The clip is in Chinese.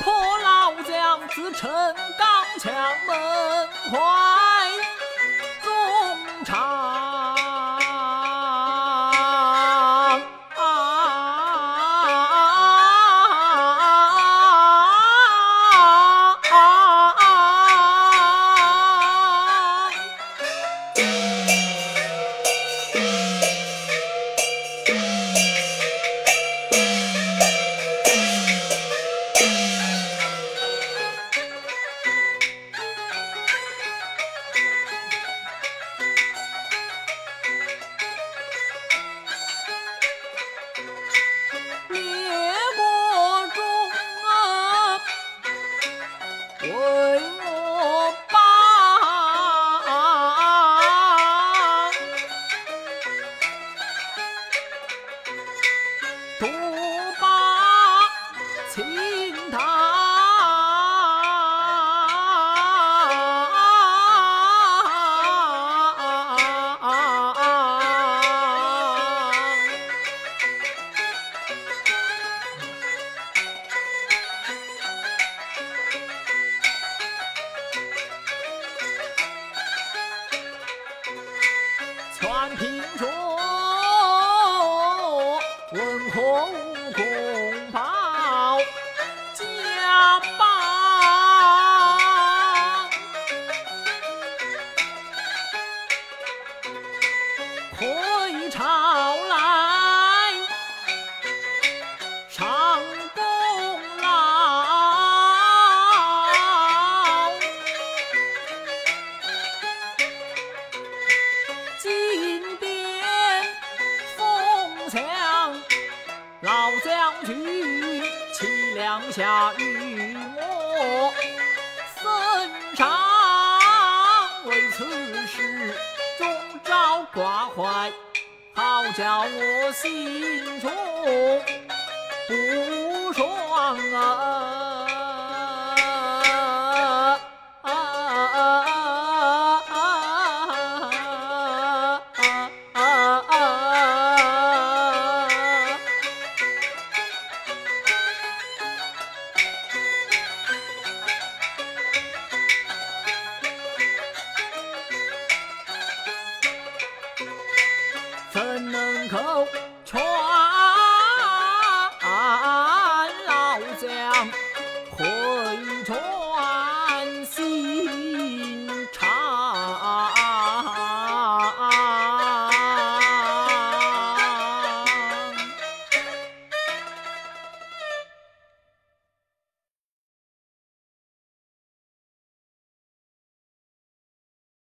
破老将，自称刚强门环。回安平说老将军，凄凉下与我身上，为此事终招挂怀，好叫我心中不爽啊！怎能够穿